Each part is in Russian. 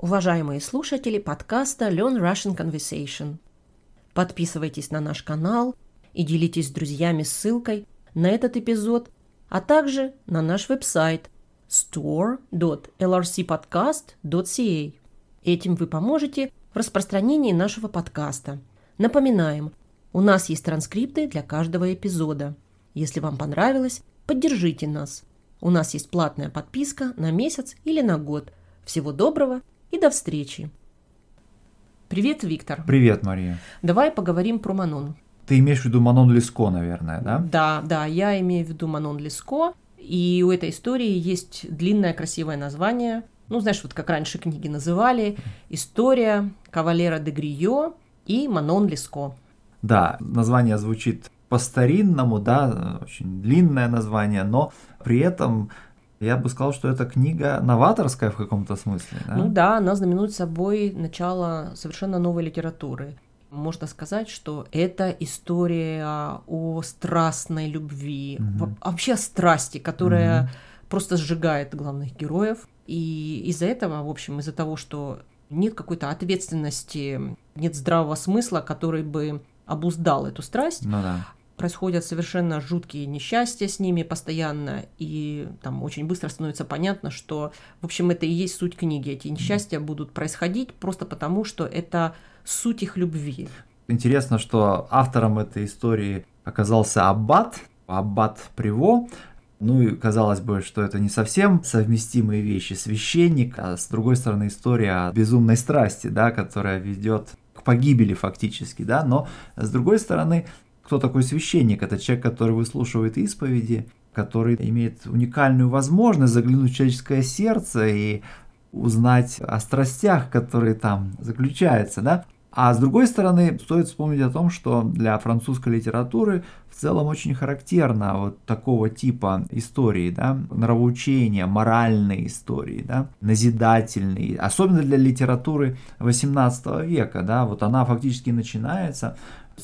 уважаемые слушатели подкаста Learn Russian Conversation. Подписывайтесь на наш канал и делитесь с друзьями ссылкой на этот эпизод, а также на наш веб-сайт store.lrcpodcast.ca. Этим вы поможете в распространении нашего подкаста. Напоминаем, у нас есть транскрипты для каждого эпизода. Если вам понравилось, поддержите нас. У нас есть платная подписка на месяц или на год. Всего доброго и до встречи. Привет, Виктор. Привет, Мария. Давай поговорим про Манон. Ты имеешь в виду Манон Леско, наверное, да? Да, да, я имею в виду Манон Леско. И у этой истории есть длинное красивое название. Ну, знаешь, вот как раньше книги называли. История Кавалера де Грио и Манон Леско. Да, название звучит по-старинному, да, очень длинное название, но при этом я бы сказал, что эта книга новаторская в каком-то смысле. Да? Ну да, она знаменует собой начало совершенно новой литературы. Можно сказать, что это история о страстной любви, угу. вообще о страсти, которая угу. просто сжигает главных героев. И из-за этого, в общем, из-за того, что нет какой-то ответственности, нет здравого смысла, который бы обуздал эту страсть, ну, да происходят совершенно жуткие несчастья с ними постоянно, и там очень быстро становится понятно, что, в общем, это и есть суть книги. Эти несчастья будут происходить просто потому, что это суть их любви. Интересно, что автором этой истории оказался Аббат, Аббат Приво, ну и казалось бы, что это не совсем совместимые вещи. Священник, а с другой стороны история о безумной страсти, да, которая ведет к погибели фактически, да, но с другой стороны кто такой священник? Это человек, который выслушивает исповеди, который имеет уникальную возможность заглянуть в человеческое сердце и узнать о страстях, которые там заключаются, да? А с другой стороны, стоит вспомнить о том, что для французской литературы в целом очень характерно вот такого типа истории, да, нравоучения, моральные истории, да, назидательные, особенно для литературы 18 века, да, вот она фактически начинается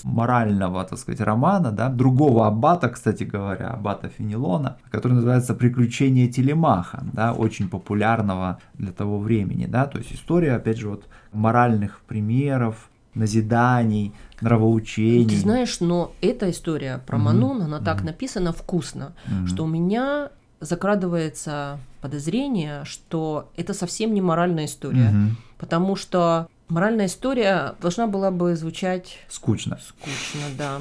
морального, так сказать, романа, да, другого аббата, кстати говоря, аббата Фенелона, который называется «Приключения Телемаха», да, очень популярного для того времени, да, то есть история, опять же, вот моральных примеров, назиданий, нравоучений. Ты знаешь, но эта история про mm-hmm. Манон, она mm-hmm. так написана вкусно, mm-hmm. что у меня закрадывается подозрение, что это совсем не моральная история, mm-hmm. потому что Моральная история должна была бы звучать... Скучно. Скучно, да.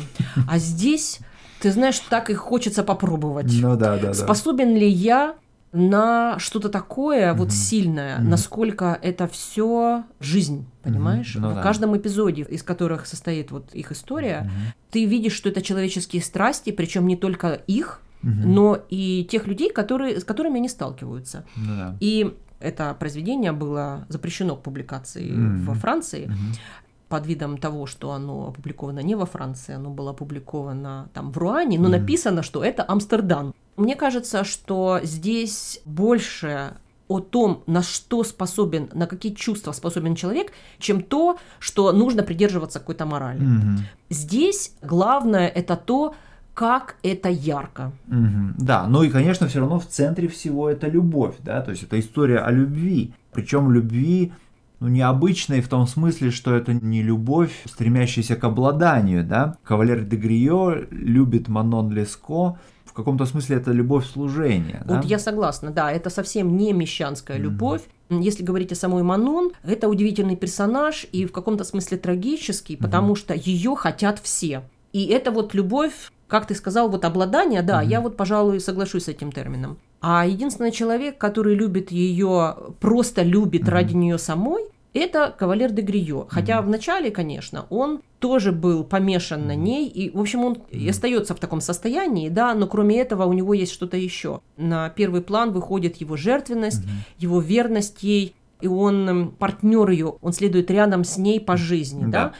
А здесь, ты знаешь, так и хочется попробовать. Ну да, да, да. Способен ли я на что-то такое mm-hmm. вот сильное, mm-hmm. насколько это все жизнь, понимаешь? Mm-hmm. Ну, В да. каждом эпизоде, из которых состоит вот их история, mm-hmm. ты видишь, что это человеческие страсти, причем не только их, mm-hmm. но и тех людей, которые, с которыми они сталкиваются. Да. И это произведение было запрещено к публикации mm-hmm. во Франции. Mm-hmm под видом того, что оно опубликовано не во Франции, оно было опубликовано там в Руане, но mm-hmm. написано, что это Амстердам. Мне кажется, что здесь больше о том, на что способен, на какие чувства способен человек, чем то, что нужно придерживаться какой-то морали. Mm-hmm. Здесь главное это то, как это ярко. Угу. Да, ну и, конечно, все равно в центре всего это любовь, да, то есть это история о любви, причем любви ну, необычной в том смысле, что это не любовь, стремящаяся к обладанию, да. Кавалер де Грио любит Манон Леско, каком-то смысле это любовь служения. Вот да? я согласна, да, это совсем не мещанская mm-hmm. любовь. Если говорить о самой Манон, это удивительный персонаж и в каком-то смысле трагический, потому mm-hmm. что ее хотят все. И это вот любовь как ты сказал, вот обладание, да, mm-hmm. я вот, пожалуй, соглашусь с этим термином. А единственный человек, который любит ее, просто любит mm-hmm. ради нее самой, это кавалер де Грио. Хотя mm-hmm. вначале, конечно, он тоже был помешан на ней, и, в общем, он mm-hmm. остается в таком состоянии, да, но кроме этого у него есть что-то еще. На первый план выходит его жертвенность, mm-hmm. его верность ей, и он партнер ее, он следует рядом с ней по жизни, да. да?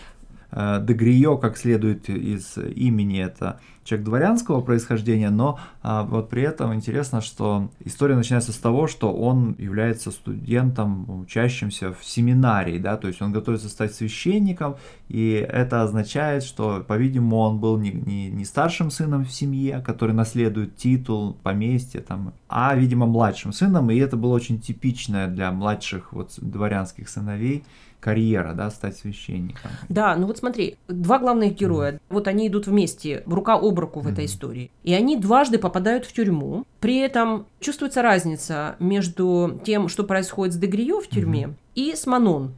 Э, Дегрио, как следует из имени, это человек дворянского происхождения, но а, вот при этом интересно, что история начинается с того, что он является студентом, учащимся в семинарии, да, то есть он готовится стать священником, и это означает, что, по-видимому, он был не, не, не старшим сыном в семье, который наследует титул, поместье, там, а, видимо, младшим сыном, и это было очень типичное для младших вот дворянских сыновей карьера, да, стать священником. Да, ну вот смотри, два главных героя, mm. вот они идут вместе, рука об руку в mm. этой истории, и они дважды попадают в тюрьму. При этом чувствуется разница между тем, что происходит с Дегрио в тюрьме, mm. и с Манон,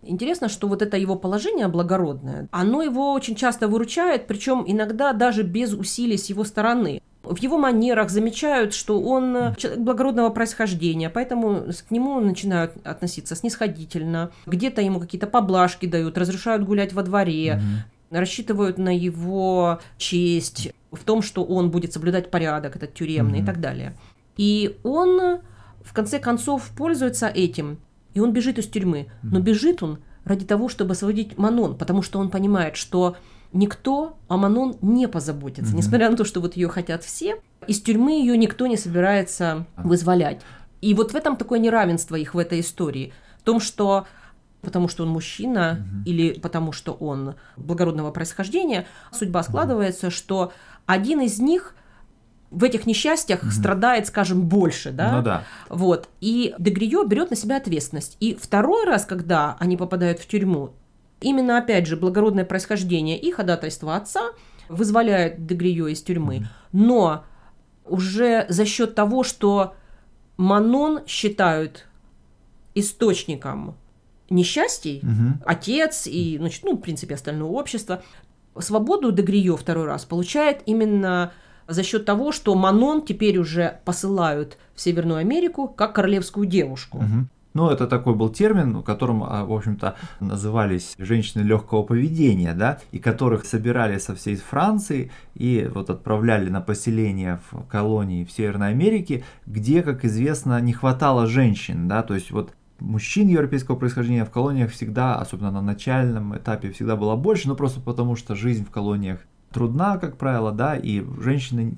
Интересно, что вот это его положение благородное, оно его очень часто выручает, причем иногда даже без усилий с его стороны в его манерах замечают, что он э, человек благородного происхождения, поэтому к нему начинают относиться снисходительно. Где-то ему какие-то поблажки дают, разрешают гулять во дворе, mm-hmm. рассчитывают на его честь, в том, что он будет соблюдать порядок этот тюремный mm-hmm. и так далее. И он в конце концов пользуется этим, и он бежит из тюрьмы. Mm-hmm. Но бежит он ради того, чтобы освободить Манон, потому что он понимает, что никто о Манон не позаботится. Mm-hmm. Несмотря на то, что вот ее хотят все, из тюрьмы ее никто не собирается вызволять. И вот в этом такое неравенство их в этой истории. В том, что потому что он мужчина mm-hmm. или потому что он благородного происхождения, судьба складывается, mm-hmm. что один из них в этих несчастьях mm-hmm. страдает, скажем, больше, да? Ну да. Вот. И Дегрио берет на себя ответственность. И второй раз, когда они попадают в тюрьму, Именно, опять же, благородное происхождение и ходатайство отца вызволяют Дегрио из тюрьмы. Но уже за счет того, что Манон считают источником несчастий, угу. отец и, значит, ну, в принципе, остальное общество, свободу Дегрио второй раз получает именно за счет того, что Манон теперь уже посылают в Северную Америку как королевскую девушку. Угу. Ну, это такой был термин, которым, а, в общем-то, назывались женщины легкого поведения, да, и которых собирали со всей Франции и вот отправляли на поселение в колонии в Северной Америке, где, как известно, не хватало женщин, да, то есть вот мужчин европейского происхождения в колониях всегда, особенно на начальном этапе, всегда было больше, но просто потому что жизнь в колониях трудна, как правило, да, и женщины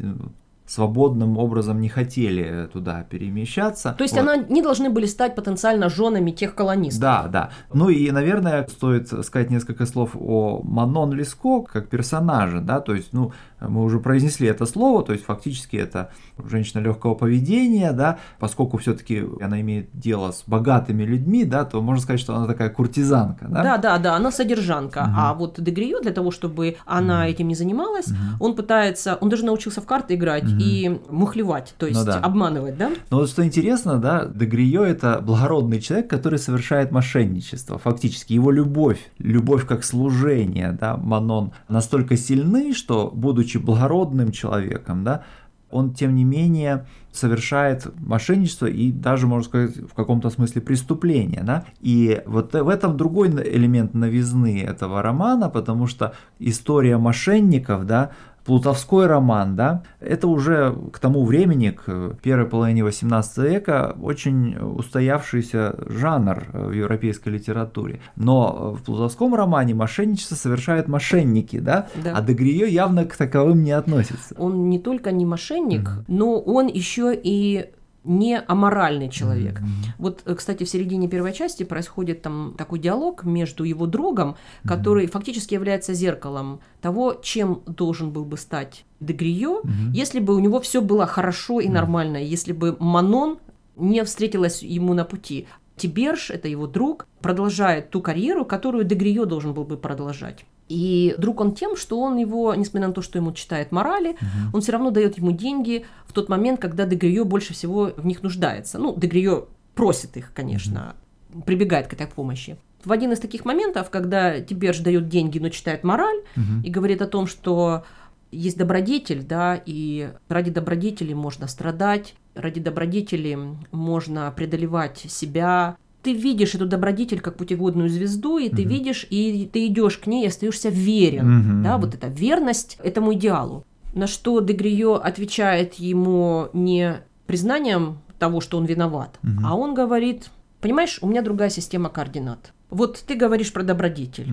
свободным образом не хотели туда перемещаться. То есть вот. они должны были стать потенциально женами тех колонистов. Да, да. Ну и, наверное, стоит сказать несколько слов о Манон Леско как персонаже, да, то есть, ну, мы уже произнесли это слово, то есть фактически это женщина легкого поведения, да, поскольку все-таки она имеет дело с богатыми людьми, да, то можно сказать, что она такая куртизанка, да? Да, да, да, она содержанка. Угу. А вот Дегрио для того, чтобы она угу. этим не занималась, угу. он пытается, он даже научился в карты играть угу. И мухлевать, то есть ну, да. обманывать, да? Но вот что интересно, да, Дегрио это благородный человек, который совершает мошенничество, фактически его любовь, любовь как служение, да, Манон настолько сильны, что будучи будучи благородным человеком, да, он, тем не менее, совершает мошенничество и даже, можно сказать, в каком-то смысле преступление. Да? И вот в этом другой элемент новизны этого романа, потому что история мошенников, да, Плутовской роман, да, это уже к тому времени, к первой половине 18 века, очень устоявшийся жанр в европейской литературе. Но в Плутовском романе мошенничество совершают мошенники, да, да. а Дегриё явно к таковым не относится. Он не только не мошенник, mm-hmm. но он еще и не аморальный человек. Mm-hmm. Вот, э, кстати, в середине первой части происходит там такой диалог между его другом, который mm-hmm. фактически является зеркалом того, чем должен был бы стать Дегрио, mm-hmm. если бы у него все было хорошо и mm-hmm. нормально, если бы Манон не встретилась ему на пути. Тиберж, это его друг, продолжает ту карьеру, которую Дегрио должен был бы продолжать. И друг он тем, что он его, несмотря на то, что ему читает морали, угу. он все равно дает ему деньги в тот момент, когда Дегрио больше всего в них нуждается. Ну, Дегрио просит их, конечно, угу. прибегает к этой помощи. В один из таких моментов, когда Тиберж дает деньги, но читает мораль угу. и говорит о том, что есть добродетель, да, и ради добродетели можно страдать, ради добродетели можно преодолевать себя, ты видишь эту добродетель как путеводную звезду, и ты видишь, и ты идешь к ней и остаешься верен. Да, вот эта верность этому идеалу. На что Дегрио отвечает ему не признанием того, что он виноват, а он говорит, понимаешь, у меня другая система координат. Вот ты говоришь про добродетель,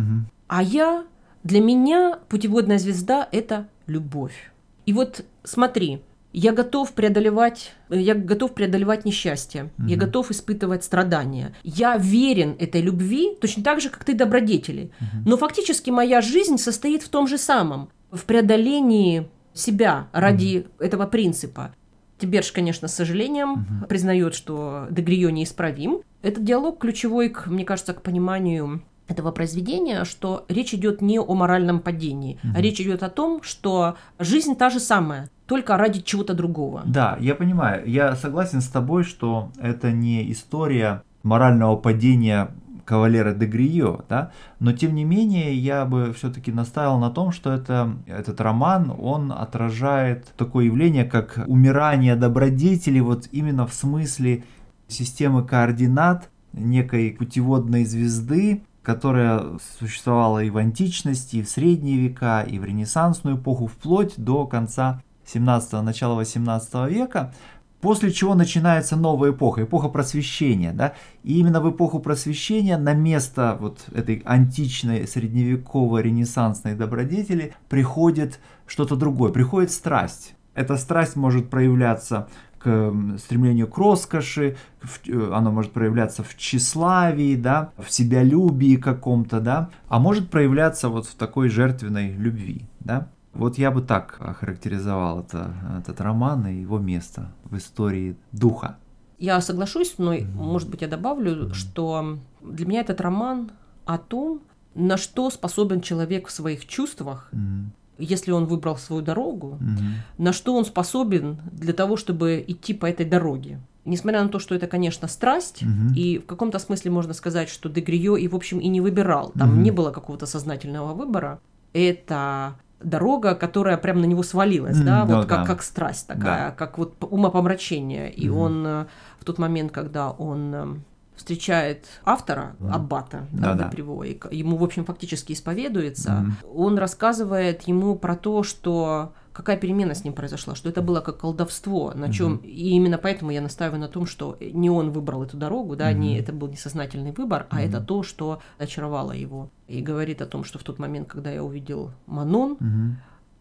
а я, для меня путеводная звезда – это любовь. И вот смотри, я готов преодолевать, я готов преодолевать несчастье, mm-hmm. я готов испытывать страдания. Я верен этой любви точно так же, как ты добродетели. Mm-hmm. Но фактически моя жизнь состоит в том же самом, в преодолении себя ради mm-hmm. этого принципа. Тиберж, конечно, с сожалением угу. признает, что Дегрио неисправим. Этот диалог ключевой, к, мне кажется, к пониманию этого произведения, что речь идет не о моральном падении, угу. а речь идет о том, что жизнь та же самая, только ради чего-то другого. Да, я понимаю. Я согласен с тобой, что это не история морального падения кавалера де Грио, да, но тем не менее я бы все-таки настаивал на том, что это, этот роман, он отражает такое явление, как умирание добродетели, вот именно в смысле системы координат некой путеводной звезды, которая существовала и в античности, и в средние века, и в ренессансную эпоху, вплоть до конца 17-го, начала 18 века, После чего начинается новая эпоха, эпоха просвещения. Да? И именно в эпоху просвещения на место вот этой античной, средневековой, ренессансной добродетели приходит что-то другое, приходит страсть. Эта страсть может проявляться к стремлению к роскоши, э, оно может проявляться в тщеславии, да, в себялюбии каком-то, да, а может проявляться вот в такой жертвенной любви, да. Вот я бы так охарактеризовал это, этот роман и его место в истории духа. Я соглашусь, но, mm-hmm. может быть, я добавлю, mm-hmm. что для меня этот роман о том, на что способен человек в своих чувствах, mm-hmm. если он выбрал свою дорогу, mm-hmm. на что он способен для того, чтобы идти по этой дороге. Несмотря на то, что это, конечно, страсть, угу. и в каком-то смысле можно сказать, что Дегрио и, в общем, и не выбирал, там угу. не было какого-то сознательного выбора, это дорога, которая прям на него свалилась, mm, да, ну, вот как, да. как страсть такая, да. как вот умопомрачение. И mm-hmm. он э, в тот момент, когда он э, встречает автора, mm. Аббата, да, да, Приво, и ему, в общем, фактически исповедуется, mm. он рассказывает ему про то, что какая перемена с ним произошла, что это было как колдовство, на чем угу. и именно поэтому я настаиваю на том, что не он выбрал эту дорогу, да, угу. не это был несознательный выбор, а угу. это то, что очаровало его и говорит о том, что в тот момент, когда я увидел Манон, угу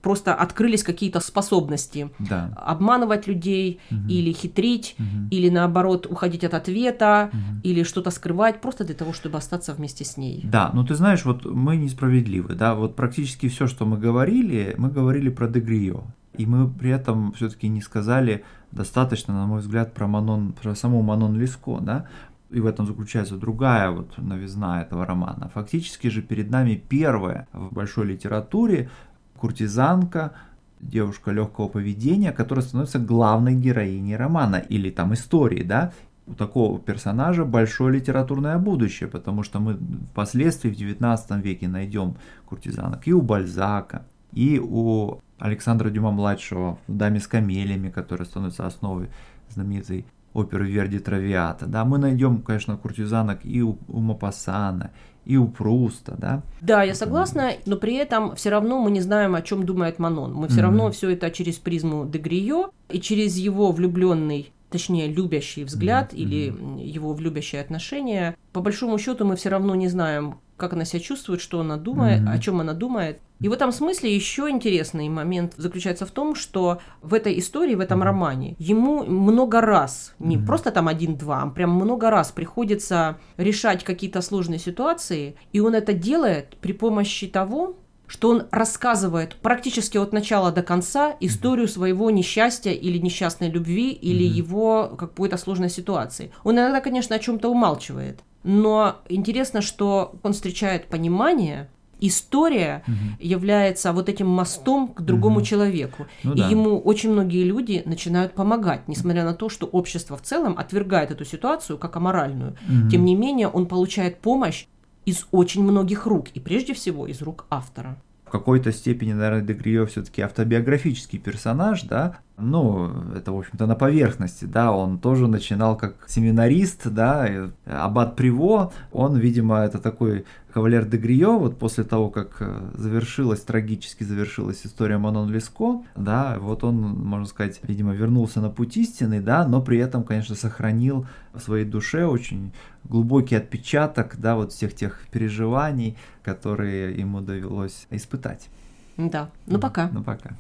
просто открылись какие-то способности да. обманывать людей угу. или хитрить, угу. или наоборот уходить от ответа, угу. или что-то скрывать просто для того, чтобы остаться вместе с ней. Да, ну ты знаешь, вот мы несправедливы, да, вот практически все, что мы говорили, мы говорили про Дегрио. И мы при этом все-таки не сказали достаточно, на мой взгляд, про Манон, про саму Манон Леско, да, и в этом заключается другая вот новизна этого романа. Фактически же перед нами первая в большой литературе куртизанка, девушка легкого поведения, которая становится главной героиней романа или там истории, да, у такого персонажа большое литературное будущее, потому что мы впоследствии в 19 веке найдем куртизанок и у Бальзака, и у Александра Дюма-младшего в «Даме с камелями», которая становится основой знаменитой оперы Верди Травиата. Да, мы найдем, конечно, куртизанок и у, у Мапассана, и у Пруста, да? Да, я согласна, но при этом все равно мы не знаем, о чем думает Манон. Мы все mm-hmm. равно все это через призму Дегрио и через его влюбленный точнее, любящий взгляд mm-hmm. или его влюбящее отношение. По большому счету мы все равно не знаем, как она себя чувствует, что она думает, mm-hmm. о чем она думает. И в этом смысле еще интересный момент заключается в том, что в этой истории, в этом mm-hmm. романе, ему много раз, не mm-hmm. просто там один-два, а прям много раз приходится решать какие-то сложные ситуации, и он это делает при помощи того, что он рассказывает практически от начала до конца историю своего несчастья или несчастной любви или mm-hmm. его какой-то сложной ситуации. Он иногда, конечно, о чем-то умалчивает, но интересно, что он встречает понимание, история угу. является вот этим мостом к другому угу. человеку. Ну, и да. ему очень многие люди начинают помогать, несмотря на то, что общество в целом отвергает эту ситуацию как аморальную. Угу. Тем не менее, он получает помощь из очень многих рук, и прежде всего из рук автора. В какой-то степени, наверное, Дегрио все-таки автобиографический персонаж, да, ну, это, в общем-то, на поверхности, да, он тоже начинал как семинарист, да, Аббат Приво, он, видимо, это такой кавалер де Грио, вот после того, как э, завершилась, трагически завершилась история Манон Леско, да, вот он, можно сказать, видимо, вернулся на путь истины, да, но при этом, конечно, сохранил в своей душе очень глубокий отпечаток, да, вот всех тех переживаний, которые ему довелось испытать. Да, ну пока. Ну пока.